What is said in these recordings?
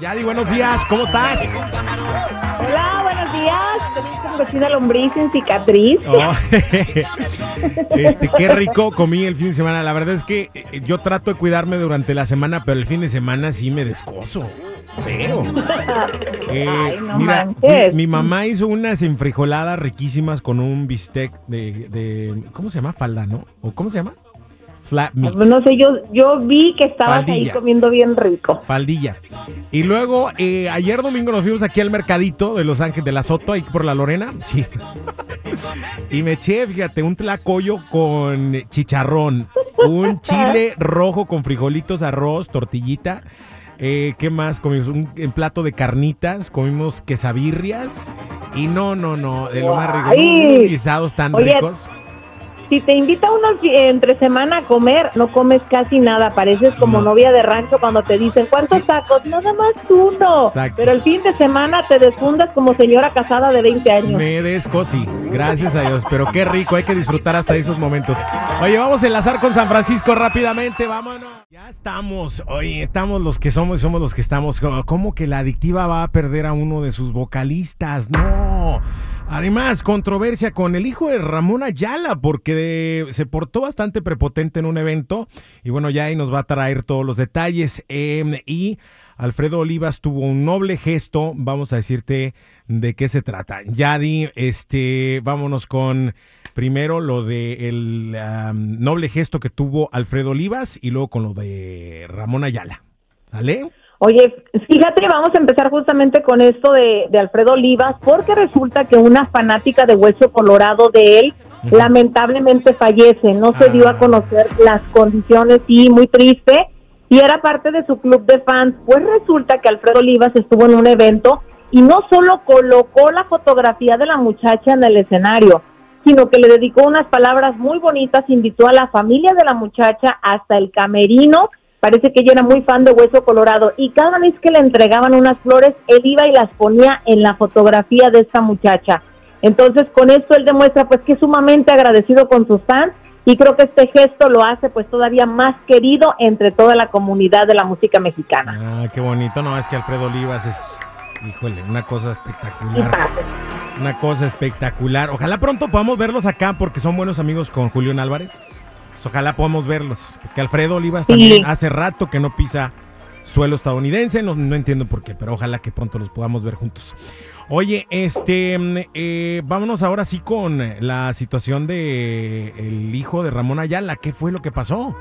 Yadi, buenos días, ¿cómo estás? Hola, buenos días. Con cocina lombriz sin cicatriz. Oh, este, qué rico comí el fin de semana. La verdad es que eh, yo trato de cuidarme durante la semana, pero el fin de semana sí me descoso. Feo. Eh, Ay, no mira, mi mamá hizo unas enfrijoladas riquísimas con un bistec de, de- ¿cómo se llama? Falda, ¿no? ¿O cómo se llama? Flat meat. No sé, yo, yo vi que estabas ahí comiendo bien rico. Faldilla. Y luego, eh, ayer domingo nos fuimos aquí al mercadito de Los Ángeles, de la Soto, ahí por la Lorena. Sí. y me eché, fíjate, un tlacoyo con chicharrón, un chile rojo con frijolitos, arroz, tortillita. Eh, ¿Qué más? Comimos un, un plato de carnitas, comimos quesabirrias. Y no, no, no, de lo más rico. Unos guisados tan Oye, ricos. Si te invita uno entre semana a comer, no comes casi nada. Pareces como No. novia de rancho cuando te dicen, ¿cuántos Sí. tacos? Nada más uno. Exacto. Pero el fin de semana te desfundas como señora casada de 20 años. Me desco, sí. Gracias a Dios. Pero qué rico, hay que disfrutar hasta esos momentos. Oye, vamos a enlazar con San Francisco rápidamente, vámonos. Ya estamos, oye, estamos los que somos y somos los que estamos. ¿Cómo que la adictiva va a perder a uno de sus vocalistas? No. Además, controversia con el hijo de Ramón Ayala, porque se portó bastante prepotente en un evento. Y bueno, ya ahí nos va a traer todos los detalles. Eh, y Alfredo Olivas tuvo un noble gesto. Vamos a decirte de qué se trata. Yadi, este, vámonos con primero lo de am, noble gesto que tuvo Alfredo Olivas y luego con lo de Ramón Ayala. ¿Sale? Oye, fíjate, vamos a empezar justamente con esto de, de Alfredo Olivas, porque resulta que una fanática de Hueso Colorado de él lamentablemente fallece, no se dio Ah. a conocer las condiciones y muy triste, y era parte de su club de fans. Pues resulta que Alfredo Olivas estuvo en un evento y no solo colocó la fotografía de la muchacha en el escenario, sino que le dedicó unas palabras muy bonitas, invitó a la familia de la muchacha hasta el camerino, parece que ella era muy fan de Hueso Colorado, y cada vez que le entregaban unas flores, él iba y las ponía en la fotografía de esta muchacha. Entonces, con esto él demuestra pues que es sumamente agradecido con sus fans y creo que este gesto lo hace pues todavía más querido entre toda la comunidad de la música mexicana. Ah, qué bonito. No, es que Alfredo Olivas es, híjole, una cosa espectacular. Una cosa espectacular. Ojalá pronto podamos verlos acá porque son buenos amigos con Julián Álvarez. Pues ojalá podamos verlos. Porque Alfredo Olivas Sí. también hace rato que no pisa suelo estadounidense. No, no entiendo por qué, pero ojalá que pronto los podamos ver juntos. Oye, este, mm, eh, vámonos ahora sí con la situación de el hijo de Ramón Ayala. ¿Qué fue lo que pasó?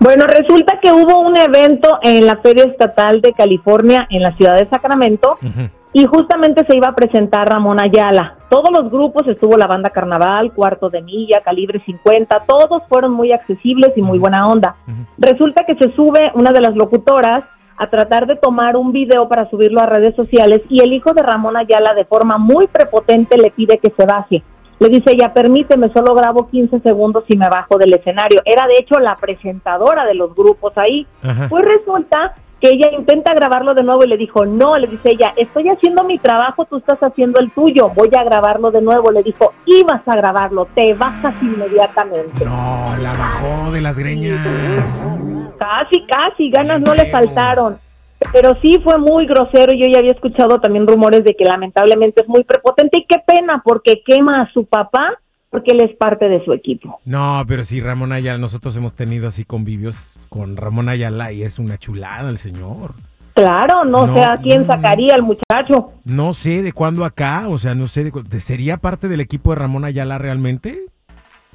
Bueno, resulta que hubo un evento en la Feria Estatal de California en la ciudad de Sacramento Ujú. Y justamente se iba a presentar Ramón Ayala. Todos los grupos, estuvo la banda Carnaval, Cuarto de Milla, Calibre 50, todos fueron muy accesibles y muy buena onda. Resulta que se sube una de las locutoras a tratar de tomar un video para subirlo a redes sociales y el hijo de Ramón Ayala de forma muy prepotente le pide que se baje. Le dice ella, permíteme, solo grabo 15 segundos y me bajo del escenario. Era de hecho la presentadora de los grupos ahí. Ajá. Pues resulta que ella intenta grabarlo de nuevo y le dijo, no, le dice ella, estoy haciendo mi trabajo, tú estás haciendo el tuyo, voy a grabarlo de nuevo. Le dijo, ibas a grabarlo, te bajas inmediatamente. No, la bajó de las greñas. Casi, casi, ganas no le faltaron. Pero sí fue muy grosero. Yo ya había escuchado también rumores de que lamentablemente es muy prepotente y qué pena porque quema a su papá porque él es parte de su equipo. No, pero sí, Ramón Ayala, nosotros hemos tenido así convivios con Ramón Ayala y es una chulada el señor. Claro, no, No, sé a quién sacaría al muchacho. No sé de cuándo acá, o sea, no sé, de cu- de- ¿sería parte del equipo de Ramón Ayala realmente?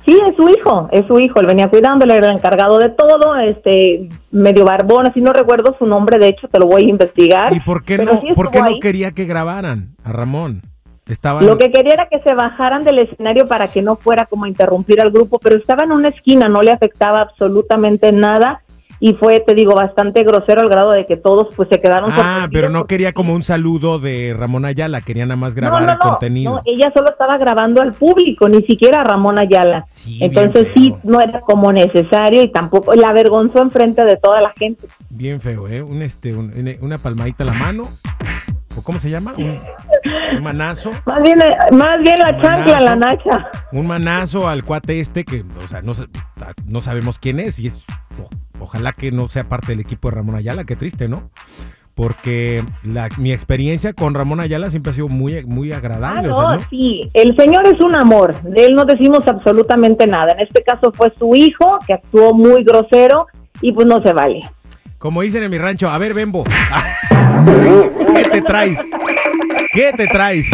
Sí, es su hijo, es su hijo. Él venía cuidándole, era el encargado de todo, este, medio barbón, así no recuerdo su nombre, de hecho te lo voy a investigar. ¿Y por qué no, sí por qué no ahí. quería que grabaran a Ramón? Estaban... Lo que quería era que se bajaran del escenario para que no fuera como a interrumpir al grupo, pero estaba en una esquina, no le afectaba absolutamente nada. y fue, te digo, bastante grosero al grado de que todos pues se quedaron Ah, pero no quería como un saludo de Ramón Ayala, quería nada más grabar no, no, el no, contenido. no, ella solo estaba grabando al público, ni siquiera a Ramón Ayala. Sí, Entonces sí, no era como necesario y tampoco la avergonzó enfrente de toda la gente. Bien feo, ¿eh? Un, este, un- una palmadita a la mano. ¿O cómo se llama? Un, un manazo. Más bien, eh, más bien la chancla, la nacha. Un manazo al cuate este que, o sea, no, no sabemos quién es y es, o- ojalá que no sea parte del equipo de Ramón Ayala, qué triste, ¿no? Porque la, mi experiencia con Ramón Ayala siempre ha sido muy, muy Ah, agradable, no, o sea, ¿no? sí, el señor es un amor, de él no decimos absolutamente nada. En este caso fue su hijo, que actuó muy grosero y pues no se vale. Como dicen en mi rancho, a ver, Bembo, ¿qué te traes? ¿Qué te traes?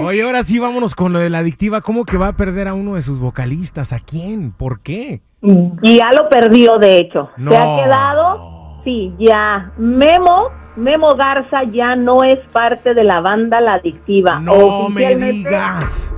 Oye, ahora sí, vámonos con lo de la adictiva. ¿Cómo que va a perder a uno de sus vocalistas? ¿A quién? ¿Por qué? Y ya lo perdió, de hecho. No. Se ha quedado, sí, ya. Memo, Memo Garza ya no es parte de la banda La Adictiva. No me digas.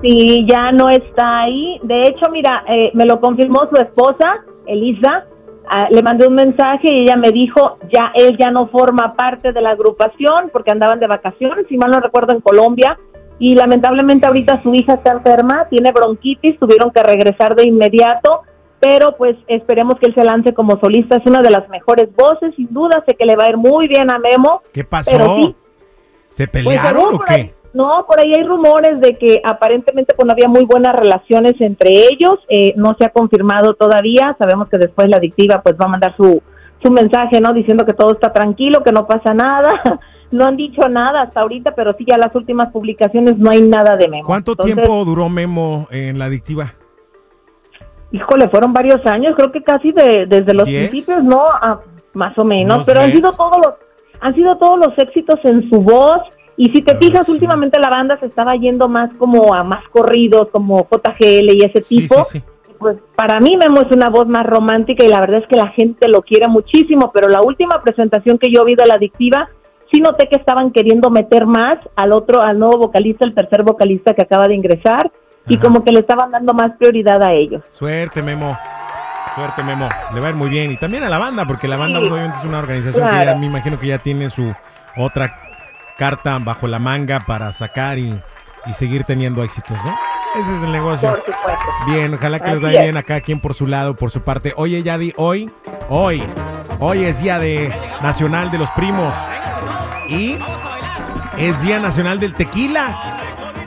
Sí, ya no está ahí. De hecho, mira, eh, me lo confirmó su esposa, Elisa. Ah, le mandé un mensaje y ella me dijo, ya él ya no forma parte de la agrupación porque andaban de vacaciones, si mal no recuerdo, en Colombia. Y lamentablemente ahorita su hija está enferma, tiene bronquitis, tuvieron que regresar de inmediato. Pero pues esperemos que él se lance como solista. Es una de las mejores voces, sin duda. Sé que le va a ir muy bien a Memo. ¿Qué pasó? Pero sí, ¿Se pues, pelearon o qué? No, por ahí hay rumores de que aparentemente pues no había muy buenas relaciones entre ellos. Eh, no se ha confirmado todavía. Sabemos que después la adictiva pues va a mandar su, su mensaje, ¿no? Diciendo que todo está tranquilo, que no pasa nada. No han dicho nada hasta ahorita, pero sí ya las últimas publicaciones no hay nada de Memo. ¿Cuánto Entonces, tiempo duró Memo en la adictiva? Híjole, fueron varios años, creo que casi de, desde los ¿Diez? principios, ¿no? Ah, más o menos, ¿Unos pero han sido todos los han sido todos los éxitos en su voz y si te Ah, fijas sí. últimamente la banda se estaba yendo más como a más corridos, como JGL y ese Sí, tipo. sí, sí. Pues para mí Memo es una voz más romántica y la verdad es que la gente lo quiere muchísimo, pero la última presentación que yo vi de la adictiva sí noté que estaban queriendo meter más al otro, al nuevo vocalista, el tercer vocalista que acaba de ingresar y como que le estaban dando más prioridad a ellos. Suerte, Memo. Suerte, Memo. Le va a ir muy bien. Y también a la banda, porque la banda Sí. pues, obviamente es una organización que ya me imagino que ya tiene su otra carta bajo la manga para sacar y, y seguir teniendo éxitos, ¿no? Ese es el negocio. Por supuesto. Bien, ojalá que les vaya bien acá, quien por su lado, por su parte. Oye, Yadi, hoy, hoy, hoy es Día de Nacional de los Primos. Y es Día Nacional del Tequila.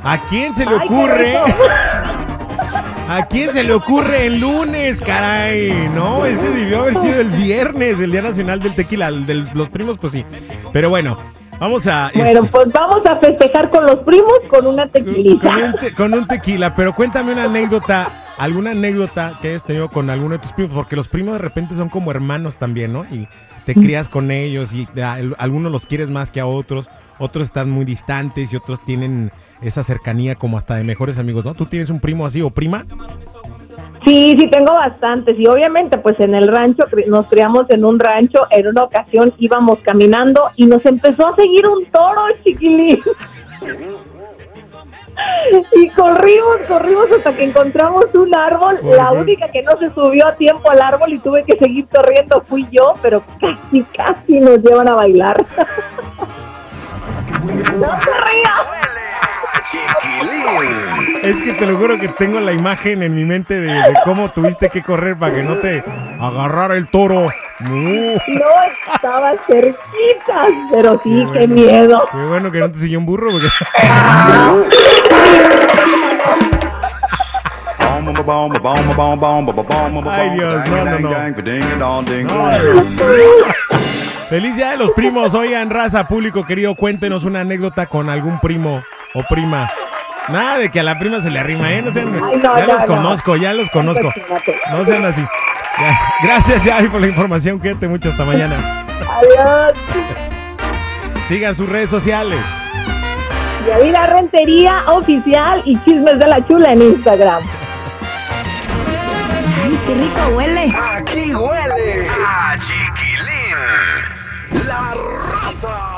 ¿A quién se le ocurre? ¿A quién se le ocurre el lunes, caray? No, ese debió haber sido el viernes, el Día Nacional del Tequila. El de los primos, pues sí. Pero bueno, vamos a... Bueno, este, pues vamos a festejar con los primos con una tequilita. con un, te- con un tequila, pero cuéntame una anécdota, alguna anécdota que hayas tenido con alguno de tus primos, porque los primos de repente son como hermanos también, ¿no? Y te crías con ellos y a- algunos los quieres más que a otros, otros están muy distantes y otros tienen esa cercanía como hasta de mejores amigos, ¿no? ¿Tú tienes un primo así o prima? Sí, sí, tengo bastantes. Y obviamente, pues en el rancho, nos criamos en un rancho. En una ocasión íbamos caminando y nos empezó a seguir un toro, chiquilín. Y corrimos, corrimos hasta que encontramos un árbol. ¿Por La única que no se subió a tiempo al árbol y tuve que seguir corriendo fui yo, pero casi, casi nos llevan a bailar. ¡No se! Chiquilín. Es que te lo juro que tengo la imagen en mi mente de, de cómo tuviste que correr para que no te agarrara el toro. Uh, No estaba cerquita, pero sí, qué miedo. Qué bueno que no te siguió un burro porque... Ay Dios, no, no, no. Feliz día de los primos. Oigan, raza, público querido, cuéntenos una anécdota con algún primo o prima. Nada de que a la prima se le arrima, ¿eh? No sean, Ay, no, ya no, los no. conozco, ya los conozco. No sean así. Ya. Gracias, Javi, por la información. Quédate mucho hasta mañana. Adiós. Sigan sus redes sociales. Yadira Rentería Oficial y Chismes de la Chula en Instagram. Ay, qué rico huele. Aquí huele a chiquilín. La raza.